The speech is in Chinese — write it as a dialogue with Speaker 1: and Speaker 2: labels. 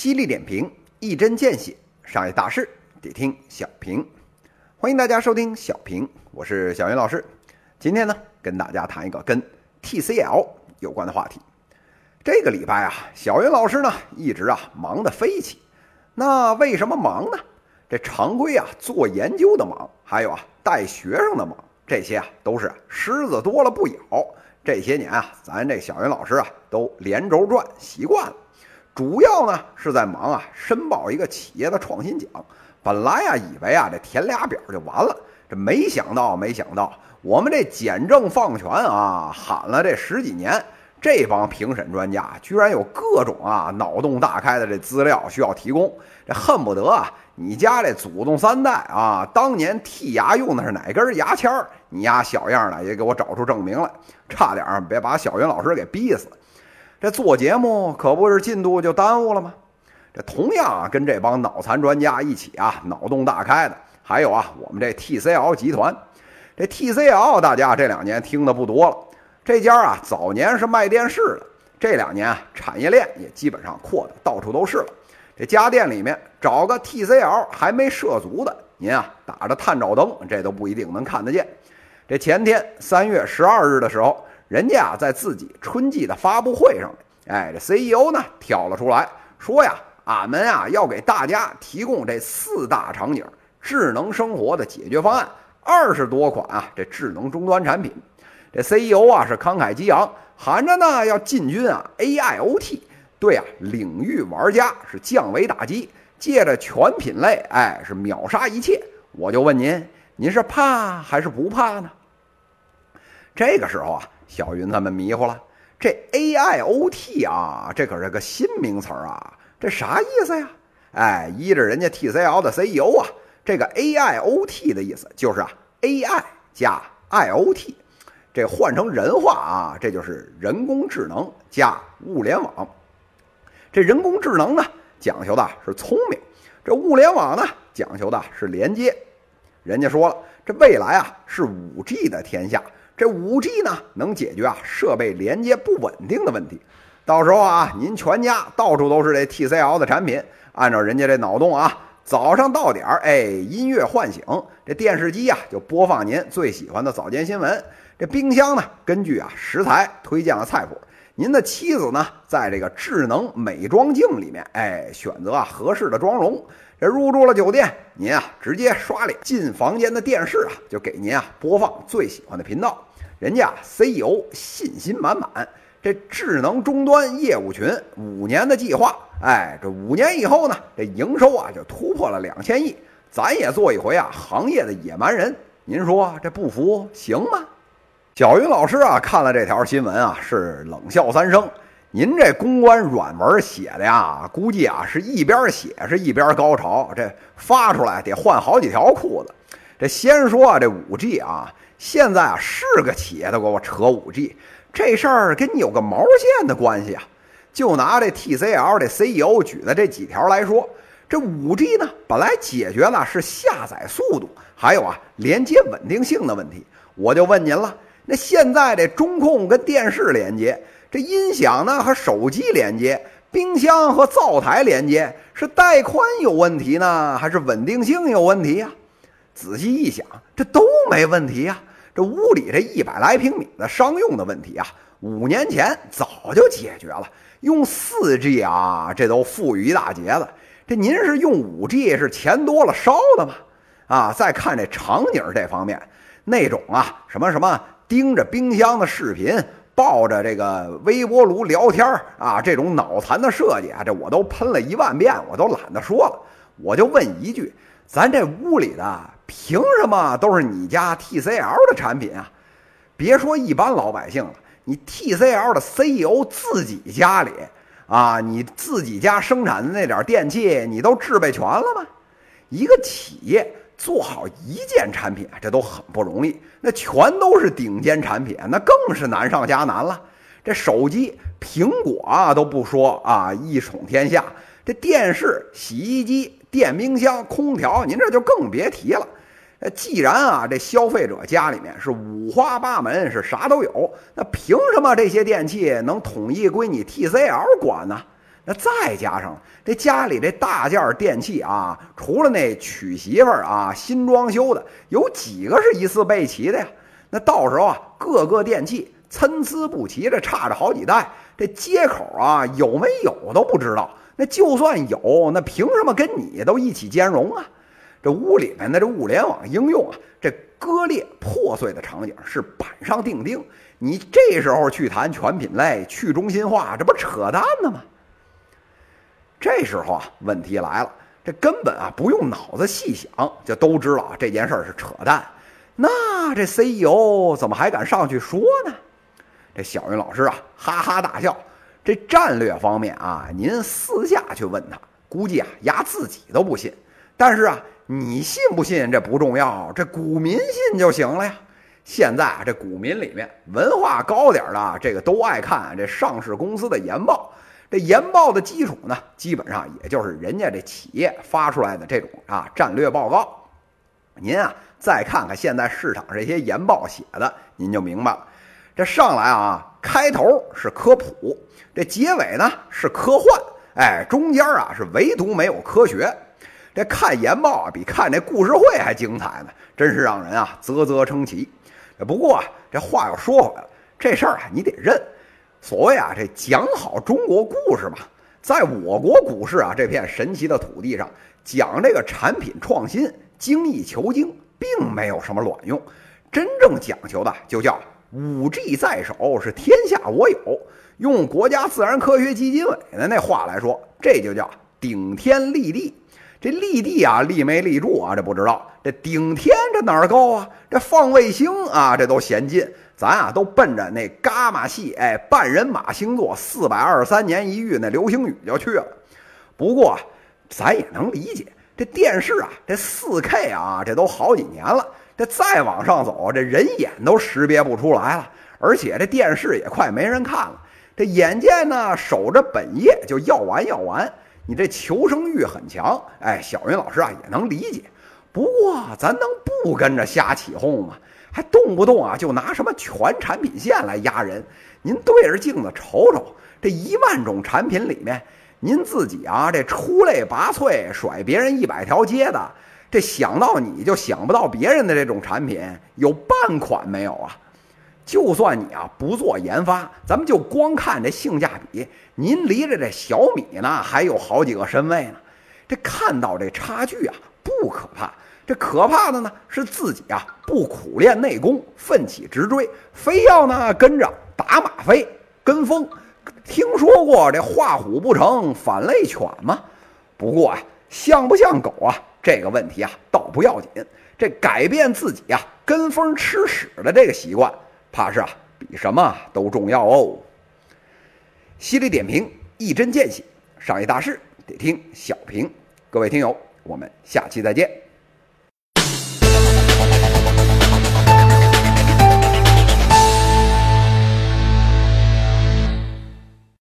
Speaker 1: 犀利点评，一针见血，商业大事得听小平。欢迎大家收听小平，我是小云老师。今天呢，跟大家谈一个跟 TCL 有关的话题。这个礼拜啊，小云老师呢一直啊忙得飞起。那为什么忙呢？这常规啊做研究的忙，还有啊带学生的忙，这些啊都是狮子多了不咬。这些年啊，咱这小云老师啊都连轴转习惯了。主要呢是在忙啊，申报一个企业的创新奖。本来啊，以为啊这填俩表就完了，这没想到，没想到我们这简政放权啊，喊了这十几年，这帮评审专家居然有各种啊脑洞大开的这资料需要提供。这恨不得啊，你家这祖宗三代啊，当年剔牙用的是哪根牙签儿？你丫小样的也给我找出证明来，差点别把小云老师给逼死。这做节目可不是进度就耽误了吗？这同样啊，跟这帮脑残专家一起啊，脑洞大开的，还有啊，我们这 TCL 集团。这 TCL 大家这两年听的不多了，这家啊，早年是卖电视的，这两年啊，产业链也基本上扩的到处都是了。这家电里面找个 TCL 还没涉足的，您啊，打着探照灯，这都不一定能看得见。这前天三月十二日的时候。人家啊，在自己春季的发布会上，哎，这 CEO 呢跳了出来，说呀，俺们啊要给大家提供这四大场景智能生活的解决方案，二十多款啊这智能终端产品。这 CEO 啊是慷慨激昂，喊着呢要进军啊 AIoT，对啊领域玩家是降维打击，借着全品类，哎是秒杀一切。我就问您，您是怕还是不怕呢？这个时候啊。小云他们迷糊了，这 AIoT 啊，这可是个新名词啊，这啥意思呀？哎，依着人家 TCL 的 CEO 啊，这个 AIoT 的意思就是啊，AI 加 IoT，这换成人话啊，这就是人工智能加物联网。这人工智能呢，讲究的是聪明；这物联网呢，讲究的是连接。人家说了，这未来啊，是 5G 的天下。这五 G 呢，能解决啊设备连接不稳定的问题。到时候啊，您全家到处都是这 TCL 的产品，按照人家这脑洞啊，早上到点儿，哎，音乐唤醒，这电视机呀就播放您最喜欢的早间新闻。这冰箱呢，根据啊食材推荐了菜谱。您的妻子呢，在这个智能美妆镜里面，哎，选择啊合适的妆容。这入住了酒店，您啊直接刷脸进房间的电视啊，就给您啊播放最喜欢的频道。人家 CEO 信心满满，这智能终端业务群五年的计划，哎，这五年以后呢，这营收啊就突破了两千亿，咱也做一回啊行业的野蛮人，您说这不服行吗？小云老师啊看了这条新闻啊是冷笑三声，您这公关软文写的呀，估计啊是一边写是一边高潮，这发出来得换好几条裤子。这先说啊这五 G 啊。现在啊，是个企业都给我扯五 G，这事儿跟你有个毛线的关系啊？就拿这 TCL 这 CEO 举的这几条来说，这五 G 呢，本来解决的是下载速度，还有啊连接稳定性的问题。我就问您了，那现在这中控跟电视连接，这音响呢和手机连接，冰箱和灶台连接，是带宽有问题呢，还是稳定性有问题呀？仔细一想，这都没问题呀。这屋里这一百来平米的商用的问题啊，五年前早就解决了。用四 G 啊，这都富裕一大截了。这您是用五 G 是钱多了烧的吗？啊，再看这场景这方面，那种啊什么什么盯着冰箱的视频，抱着这个微波炉聊天啊，这种脑残的设计啊，这我都喷了一万遍，我都懒得说了。我就问一句，咱这屋里的。凭什么都是你家 TCL 的产品啊？别说一般老百姓了，你 TCL 的 CEO 自己家里啊，你自己家生产的那点电器，你都制备全了吗？一个企业做好一件产品，这都很不容易，那全都是顶尖产品，那更是难上加难了。这手机，苹果啊都不说啊，一统天下。这电视、洗衣机、电冰箱、空调，您这就更别提了。那既然啊，这消费者家里面是五花八门，是啥都有，那凭什么这些电器能统一归你 TCL 管呢？那再加上这家里这大件电器啊，除了那娶媳妇儿啊新装修的，有几个是一次备齐的呀？那到时候啊，各个电器参差不齐，这差着好几代，这接口啊有没有都不知道。那就算有，那凭什么跟你都一起兼容啊？这屋里面的这物联网应用啊，这割裂破碎的场景是板上钉钉。你这时候去谈全品类、去中心化，这不扯淡呢吗？这时候啊，问题来了，这根本啊不用脑子细想，就都知道这件事儿是扯淡。那这 CEO 怎么还敢上去说呢？这小云老师啊，哈哈大笑。这战略方面啊，您私下去问他，估计啊，丫自己都不信。但是啊，你信不信这不重要，这股民信就行了呀。现在啊，这股民里面文化高点的，这个都爱看这上市公司的研报。这研报的基础呢，基本上也就是人家这企业发出来的这种啊战略报告。您啊，再看看现在市场这些研报写的，您就明白了。这上来啊，开头是科普，这结尾呢是科幻，哎，中间啊是唯独没有科学。这看研报啊，比看这故事会还精彩呢，真是让人啊啧啧称奇。不过啊，这话又说回来了，这事儿啊你得认。所谓啊，这讲好中国故事嘛，在我国股市啊这片神奇的土地上，讲这个产品创新、精益求精，并没有什么卵用。真正讲求的就叫五 G 在手，是天下我有。用国家自然科学基金委的那话来说，这就叫顶天立地。这立地啊，立没立住啊？这不知道。这顶天这哪儿高啊？这放卫星啊，这都嫌近。咱啊都奔着那伽马系哎半人马星座四百二十三年一遇那流星雨就去了。不过咱也能理解，这电视啊，这四 K 啊，这都好几年了。这再往上走，这人眼都识别不出来了。而且这电视也快没人看了。这眼见呢，守着本业就要完要完。你这求生欲很强，哎，小云老师啊也能理解。不过咱能不跟着瞎起哄吗？还动不动啊就拿什么全产品线来压人？您对着镜子瞅瞅，这一万种产品里面，您自己啊这出类拔萃，甩别人一百条街的，这想到你就想不到别人的这种产品有半款没有啊？就算你啊不做研发，咱们就光看这性价比，您离着这小米呢还有好几个身位呢。这看到这差距啊不可怕，这可怕的呢是自己啊不苦练内功，奋起直追，非要呢跟着打马飞跟风。听说过这画虎不成反类犬吗？不过啊，像不像狗啊这个问题啊倒不要紧，这改变自己啊跟风吃屎的这个习惯。怕是啊，比什么都重要哦。犀利点评，一针见血，商业大事得听小平。各位听友，我们下期再见。